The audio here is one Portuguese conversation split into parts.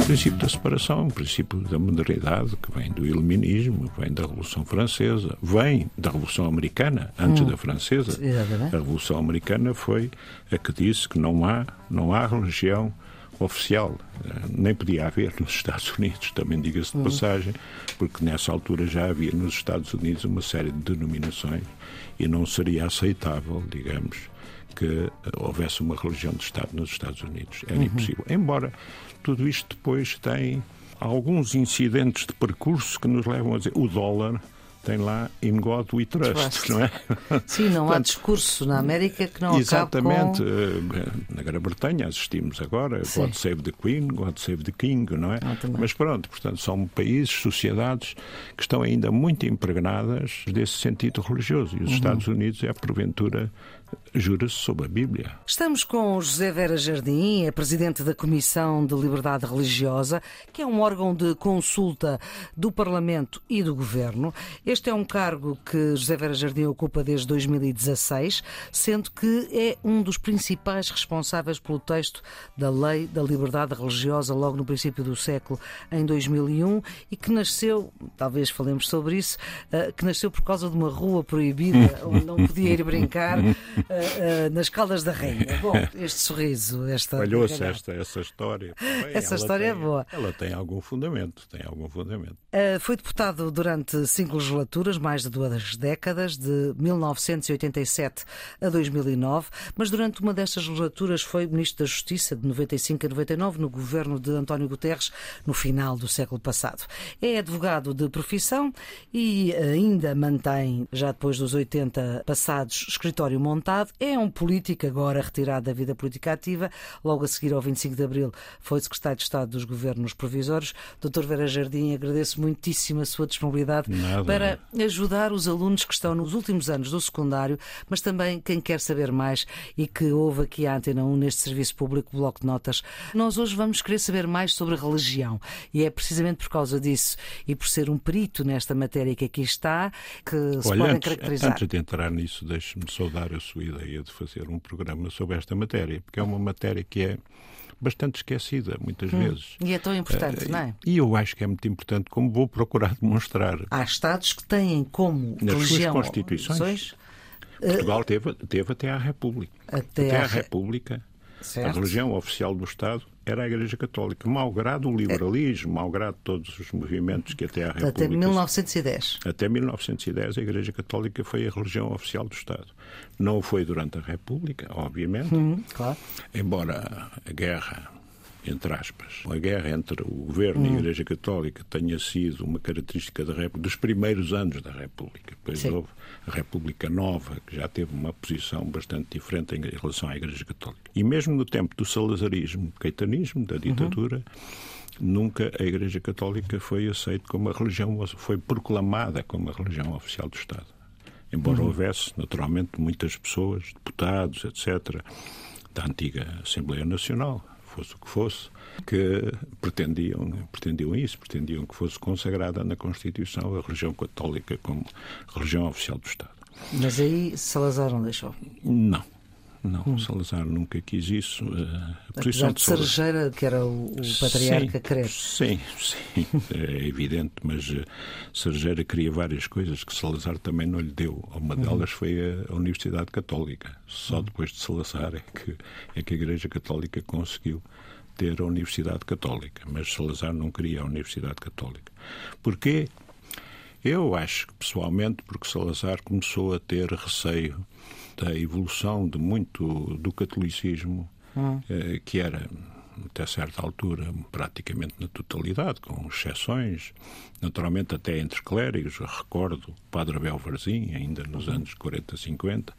O princípio da separação é um princípio da modernidade que vem do iluminismo, vem da Revolução Francesa, vem da Revolução Americana, antes hum, da Francesa. Exatamente. A Revolução Americana foi a que disse que não há, não há religião oficial. Eh, nem podia haver nos Estados Unidos, também diga-se de hum. passagem, porque nessa altura já havia nos Estados Unidos uma série de denominações e não seria aceitável, digamos, que houvesse uma religião de Estado nos Estados Unidos. Era uhum. impossível. Embora tudo isto depois tem alguns incidentes de percurso que nos levam a dizer o dólar tem lá In God We Trust, Trust. não é? Sim, não Portanto, há discurso na América que não Exatamente. Com... Eh, na Grã-Bretanha assistimos agora Sim. God Save the Queen, God Save the King, não é? Ah, Mas pronto, portanto, são países, sociedades que estão ainda muito impregnadas desse sentido religioso. E os uhum. Estados Unidos é, porventura, jura-se sob a Bíblia. Estamos com José Vera Jardim, é presidente da Comissão de Liberdade Religiosa, que é um órgão de consulta do Parlamento e do Governo. Este é um cargo que José Vera Jardim ocupa desde 2016, sendo que é um dos principais responsáveis pelo texto da Lei da Liberdade Religiosa logo no princípio do século, em 2001, e que nasceu, talvez falemos sobre isso, eh, que nasceu por causa de uma rua proibida onde não podia ir brincar uh, nas Caldas da Rainha. Bom, este sorriso, esta. Falhou-se esta, essa história. Bem, essa história é tem, é boa. Ela tem algum fundamento, tem algum fundamento. Foi deputado durante cinco legislaturas, mais de duas décadas, de 1987 a 2009, mas durante uma destas legislaturas foi Ministro da Justiça, de 95 a 99, no governo de António Guterres, no final do século passado. É advogado de profissão e ainda mantém, já depois dos 80 passados, escritório montado é um político agora retirado da vida política ativa. Logo a seguir ao 25 de Abril foi secretário de Estado dos Governos Provisórios. Doutor Vera Jardim, agradeço muitíssimo a sua disponibilidade Nada. para ajudar os alunos que estão nos últimos anos do secundário, mas também quem quer saber mais e que ouve aqui a Antena 1 neste serviço público Bloco de Notas. Nós hoje vamos querer saber mais sobre religião e é precisamente por causa disso e por ser um perito nesta matéria que aqui está que Olha, se podem antes, caracterizar. Antes de entrar nisso, deixe-me saudar a sua ideia de fazer um programa sobre esta matéria, porque é uma matéria que é bastante esquecida muitas hum, vezes. E é tão importante, uh, não é? E eu acho que é muito importante, como vou procurar demonstrar. Há Estados que têm como Nas religião suas constituições. Portugal teve, teve até à República. Até, até à República. Certo. A religião oficial do Estado era a Igreja Católica, malgrado o liberalismo, malgrado todos os movimentos que até à República... Até 1910. Até 1910 a Igreja Católica foi a religião oficial do Estado. Não foi durante a República, obviamente. Hum, claro. Embora a guerra entre aspas, a guerra entre o governo hum. e a hum. Igreja Católica tenha sido uma característica da República, dos primeiros anos da República. Depois Sim. houve a República Nova, que já teve uma posição bastante diferente em relação à Igreja Católica. E mesmo no tempo do salazarismo, caetanismo, da ditadura, uhum. nunca a Igreja Católica foi aceita como a religião, foi proclamada como a religião oficial do Estado. Embora uhum. houvesse, naturalmente, muitas pessoas, deputados, etc., da antiga Assembleia Nacional, fosse o que fosse, que pretendiam, pretendiam isso, pretendiam que fosse consagrada na Constituição a religião católica como religião oficial do Estado. Mas aí Salazar não deixou? Não. Não, hum. Salazar nunca quis isso. A posição de Cerejeira, que era o, o patriarca, querer. Sim, sim, é evidente, mas uh, Cerejeira queria várias coisas que Salazar também não lhe deu. Uma uhum. delas foi a, a, Universidade Católica. Só uhum. depois de Salazar é que, é que a Igreja Católica conseguiu ter a Universidade Católica, mas Salazar não queria a Universidade Católica. Porquê? Eu acho que, pessoalmente, porque Salazar começou a ter receio da evolução de muito do catolicismo, hum. eh, que era até certa altura, praticamente na totalidade, com exceções, naturalmente até entre clérigos. recordo o Padre Abel Varzim, ainda nos anos 40, 50,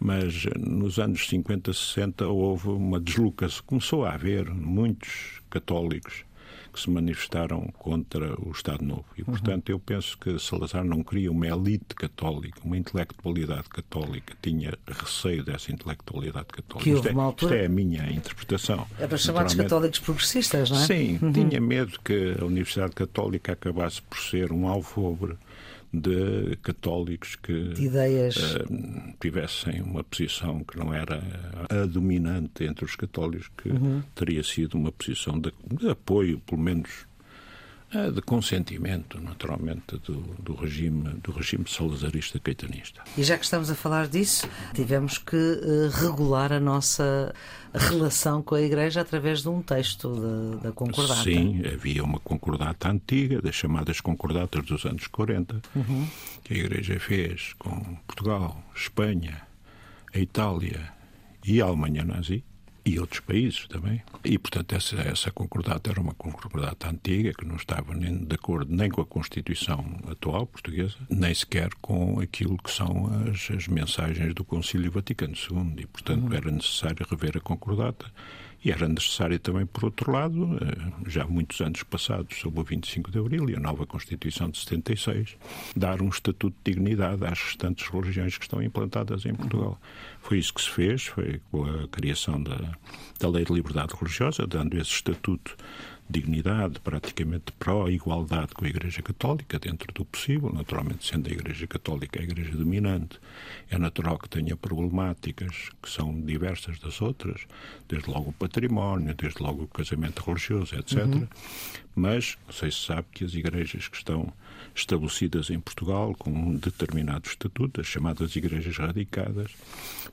mas nos anos 50, 60 houve uma deslocação. Começou a haver muitos católicos que se manifestaram contra o Estado Novo. E, portanto, eu penso que Salazar não queria uma elite católica, uma intelectualidade católica. Tinha receio dessa intelectualidade católica. Que houve isto, é, altura... isto é a minha interpretação. Eram chamados católicos progressistas, não é? Sim, uhum. tinha medo que a Universidade Católica acabasse por ser um alfobre de católicos que de ideias. Uh, tivessem uma posição que não era a dominante entre os católicos, que uhum. teria sido uma posição de, de apoio, pelo menos de consentimento, naturalmente, do, do, regime, do regime salazarista caetanista. E já que estamos a falar disso, tivemos que uh, regular a nossa relação com a Igreja através de um texto da, da concordata. Sim, havia uma concordata antiga, das chamadas concordatas dos anos 40, uhum. que a Igreja fez com Portugal, Espanha, a Itália e a Alemanha nazi e outros países também. E, portanto, essa, essa concordata era uma concordata antiga, que não estava nem de acordo nem com a Constituição atual portuguesa, nem sequer com aquilo que são as, as mensagens do Concílio Vaticano II. E, portanto, uhum. era necessário rever a concordata e era necessário também, por outro lado, eh, já muitos anos passados, sob o 25 de Abril e a nova Constituição de 76, dar um estatuto de dignidade às restantes religiões que estão implantadas em Portugal. Foi isso que se fez, foi com a criação da, da Lei de Liberdade Religiosa, dando esse estatuto dignidade, praticamente pró-igualdade com a Igreja Católica, dentro do possível, naturalmente sendo a Igreja Católica a Igreja dominante. É natural que tenha problemáticas que são diversas das outras, desde logo o património, desde logo o casamento religioso, etc. Uhum. Mas, não sei se sabe que as igrejas que estão estabelecidas em Portugal com um determinado estatuto, as chamadas igrejas radicadas,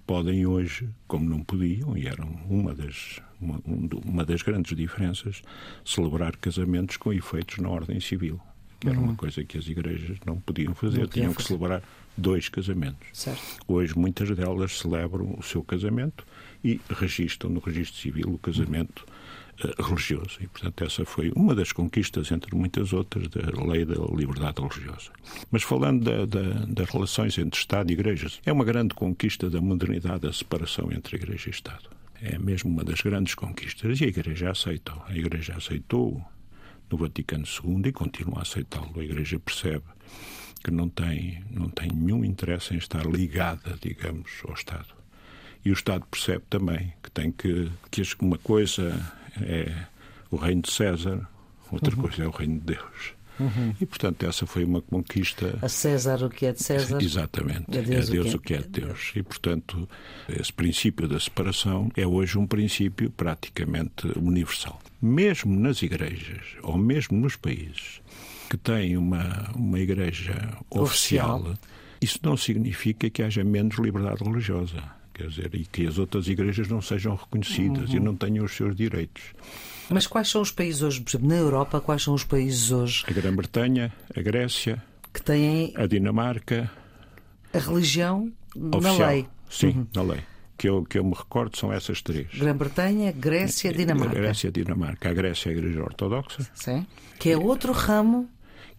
podem hoje, como não podiam, e eram uma das, uma, uma das grandes diferenças, celebrar casamentos com efeitos na ordem civil, que era uma uhum. coisa que as igrejas não podiam fazer, não tinham que celebrar dois casamentos. Certo. Hoje muitas delas celebram o seu casamento e registram no registro civil o casamento uh, religioso. E, portanto, essa foi uma das conquistas, entre muitas outras, da lei da liberdade religiosa. Mas falando da, da, das relações entre Estado e Igrejas, é uma grande conquista da modernidade a separação entre Igreja e Estado. É mesmo uma das grandes conquistas e a Igreja aceitou. A Igreja aceitou no Vaticano II e continua a aceitá-lo. A Igreja percebe que não tem, não tem nenhum interesse em estar ligada, digamos, ao Estado. E o Estado percebe também que tem que, que uma coisa é o reino de César, outra uhum. coisa é o reino de Deus. Uhum. E, portanto, essa foi uma conquista. A César o que é de César. Exatamente. É Deus, é Deus o, que é. o que é de Deus. E, portanto, esse princípio da separação é hoje um princípio praticamente universal. Mesmo nas igrejas, ou mesmo nos países que têm uma, uma igreja oficial, oficial isso não significa que haja menos liberdade religiosa. Quer dizer, e que as outras igrejas não sejam reconhecidas uhum. e não tenham os seus direitos. Mas quais são os países hoje, por exemplo, na Europa, quais são os países hoje? A Grã-Bretanha, a Grécia, que têm a Dinamarca. A religião oficial. na lei. Sim, uhum. na lei. Que eu, que eu me recordo são essas três. Grã-Bretanha, Grécia, Dinamarca. Grécia, Dinamarca. A Grécia é a Igreja Ortodoxa. Sim. Que é outro ramo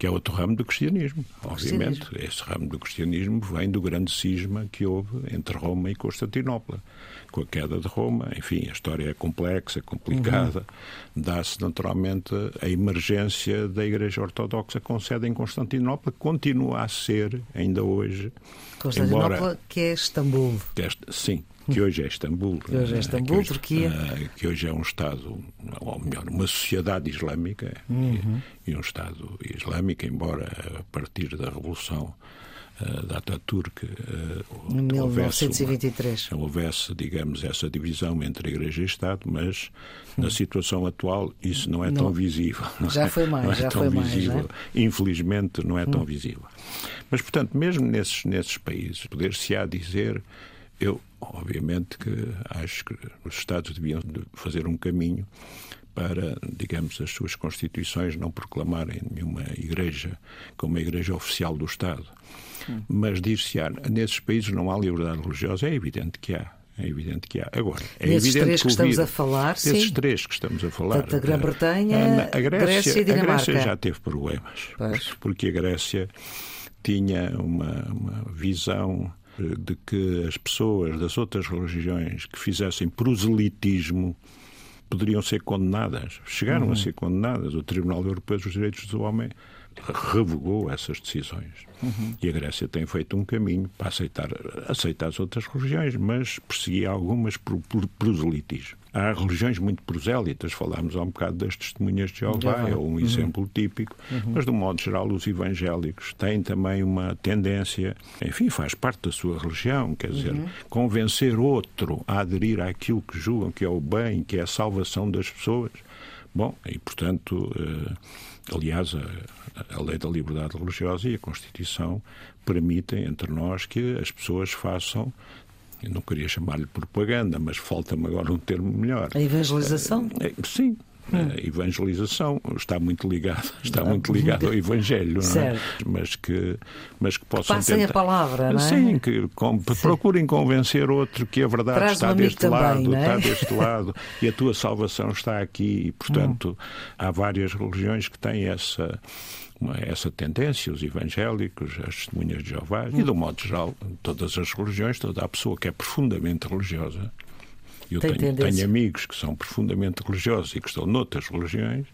que é outro ramo do cristianismo. Obviamente, cristianismo. esse ramo do cristianismo vem do grande cisma que houve entre Roma e Constantinopla. Com a queda de Roma, enfim, a história é complexa, complicada. Uhum. Dá-se naturalmente a emergência da Igreja Ortodoxa com sede em Constantinopla, continua a ser, ainda hoje. Constantinopla, embora, que é Istambul. Que é, sim, que hoje é Istambul. Que hoje é Istambul, que hoje, Turquia. Uh, que hoje é um Estado, ou melhor, uma sociedade islâmica uhum. e, e, um Estado islâmico, embora a partir da Revolução da Ataturk uh, em 1923 houvesse, houvesse, digamos, essa divisão entre Igreja e Estado, mas na hum. situação atual isso não é não. tão visível. Já é, foi mais, é já foi visível. mais. É? Infelizmente não é tão hum. visível. Mas, portanto, mesmo nesses, nesses países, poder-se-á dizer eu, obviamente, que acho que os Estados deviam fazer um caminho para, digamos, as suas constituições não proclamarem nenhuma igreja como a igreja oficial do Estado. Hum. Mas dir-se-á, nesses países não há liberdade religiosa, é evidente que há. É evidente que há. Agora, é Nesses três que, que estamos a falar, esses sim. três que estamos a falar. Portanto, a Grã-Bretanha, a, Grécia e Dinamarca. A Grécia já teve problemas. Pois. Porque a Grécia tinha uma, uma visão de que as pessoas das outras religiões que fizessem proselitismo poderiam ser condenadas. Chegaram uhum. a ser condenadas. O Tribunal Europeu dos Direitos do Homem revogou essas decisões. Uhum. E a Grécia tem feito um caminho para aceitar, aceitar as outras religiões, mas perseguia algumas por, por proselitismo. Há religiões muito prosélitas, falámos há um bocado das testemunhas de Jeová, é um uhum. exemplo típico, uhum. mas de um modo geral os evangélicos têm também uma tendência, enfim, faz parte da sua religião, quer dizer, uhum. convencer outro a aderir àquilo que julgam que é o bem, que é a salvação das pessoas. Bom, e portanto, eh, aliás, a, a lei da liberdade religiosa e a Constituição permitem entre nós que as pessoas façam eu não queria chamar-lhe propaganda, mas falta-me agora um termo melhor. A evangelização? É, é, a evangelização está muito ligado está muito ligado ao evangelho é? mas que mas que possam que passem tentar... a palavra não é? sim que com... sim. procurem convencer outro que a verdade Traz está deste também, lado é? está deste lado e a tua salvação está aqui e portanto hum. há várias religiões que têm essa essa tendência, os evangélicos, as testemunhas de Jeová, hum. e de um modo geral, todas as religiões, toda a pessoa que é profundamente religiosa. Eu tenho, tenho, amigos que são profundamente religiosos e que estão noutras religiões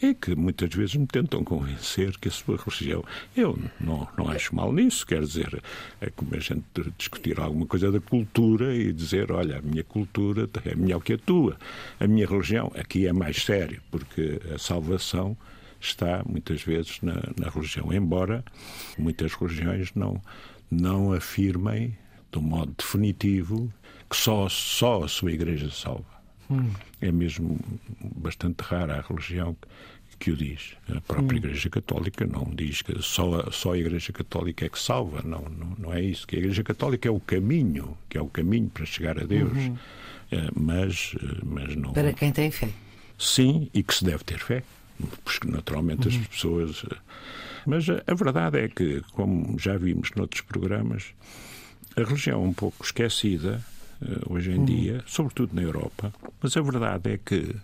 e que muitas vezes me tentam convencer que a sua religião. Eu não, não acho mal nisso, quer dizer, é como a gente discutir alguma coisa da cultura e dizer: olha, a minha cultura é melhor que a tua. A minha religião aqui é mais sério, porque a salvação está muitas vezes na, na religião, embora muitas religiões não, não afirmem de um modo definitivo que só, só a sua igreja salva. Hum. É mesmo bastante rara a religião que o diz. A própria hum. Igreja Católica não diz que só a, só a Igreja Católica é que salva. Não, não, não é isso. Que a Igreja Católica é o caminho, que é o caminho para chegar a Deus. Uhum. É, mas, mas não. Para quem tem fé. Sim, e que se deve ter fé porque naturalmente uhum. as pessoas. Eh, mas a, a verdade é que, como já vimos noutros programas, a religião é um pouco esquecida hoje em uhum. dia, sobretudo na Europa, mas a verdade é que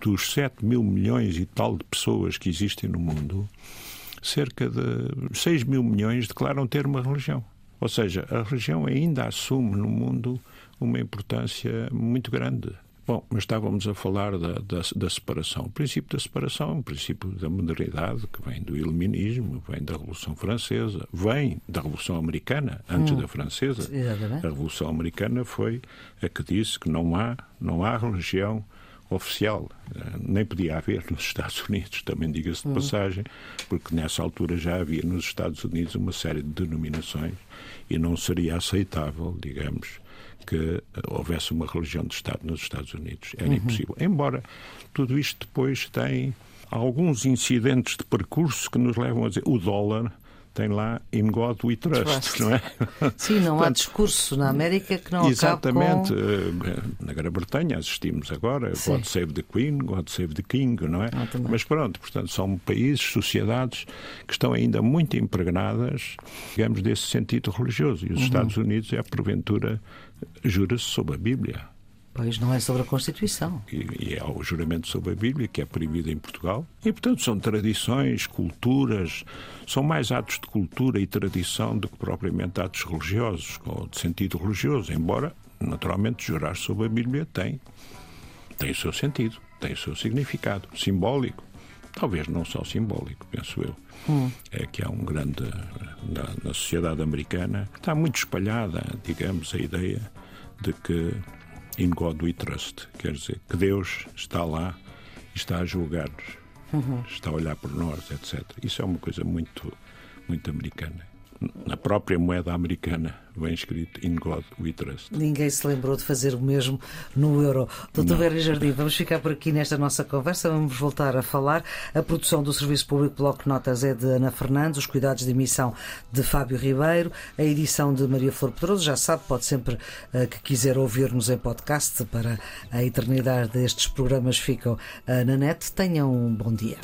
dos 7 mil milhões e tal de pessoas que existem no mundo, cerca de 6 mil milhões declaram ter uma religião. Ou seja, a religião ainda assume no mundo uma importância muito grande. Bom, mas estávamos a falar da, da, da, separação. O princípio da separação é um princípio da modernidade que vem do iluminismo, vem da Revolução Francesa, vem da Revolução Americana, antes hum, da Francesa. Exatamente. A Revolução Americana foi a que disse que não há, não há religião oficial. Eh, nem podia haver nos Estados Unidos, também diga-se de hum. passagem, porque nessa altura já havia nos Estados Unidos uma série de denominações e não seria aceitável, digamos, que houvesse uma religião de Estado nos Estados Unidos. Era uhum. impossível. Embora tudo isto depois tem alguns incidentes de percurso que nos levam a dizer o dólar tem lá In God We Trust, Trust. não é? Sim, não Portanto, há discurso na América que não Exatamente. Com... Eh, na Grã-Bretanha assistimos agora Sim. God Save the Queen, God Save the King, não é? Ah, Mas pronto, portanto, são países, sociedades que estão ainda muito impregnadas, digamos, desse sentido religioso. E os uhum. Estados Unidos é, porventura, jura-se sob a Bíblia. Pois não é sobre a Constituição. E, e, é o juramento sobre a Bíblia, que é proibido em Portugal. E, portanto, são tradições, culturas, são mais atos de cultura e tradição do que propriamente atos religiosos, ou de sentido religioso, embora, naturalmente, jurar sobre a Bíblia tem, tem o seu sentido, tem o seu significado simbólico. Talvez não só simbólico, penso eu. Hum. É que há um grande. Na, na sociedade americana está muito espalhada, digamos, a ideia de que in God we trust, quer dizer, que Deus está lá e está a julgar-nos, uhum. está a olhar por nós, etc. Isso é uma coisa muito, muito americana na própria moeda americana vem escrito In God We Trust. Ninguém se lembrou de fazer o mesmo no euro. Doutor Vera Jardim, vamos ficar por aqui nesta nossa conversa, vamos voltar a falar. A produção do Serviço Público Bloco Notas é de Ana Fernandes, os cuidados de emissão de Fábio Ribeiro, a edição de Maria Flor Pedroso. Já sabe, pode sempre uh, que quiser ouvir-nos em podcast para a eternidade destes programas ficam uh, na net. Tenham um bom dia.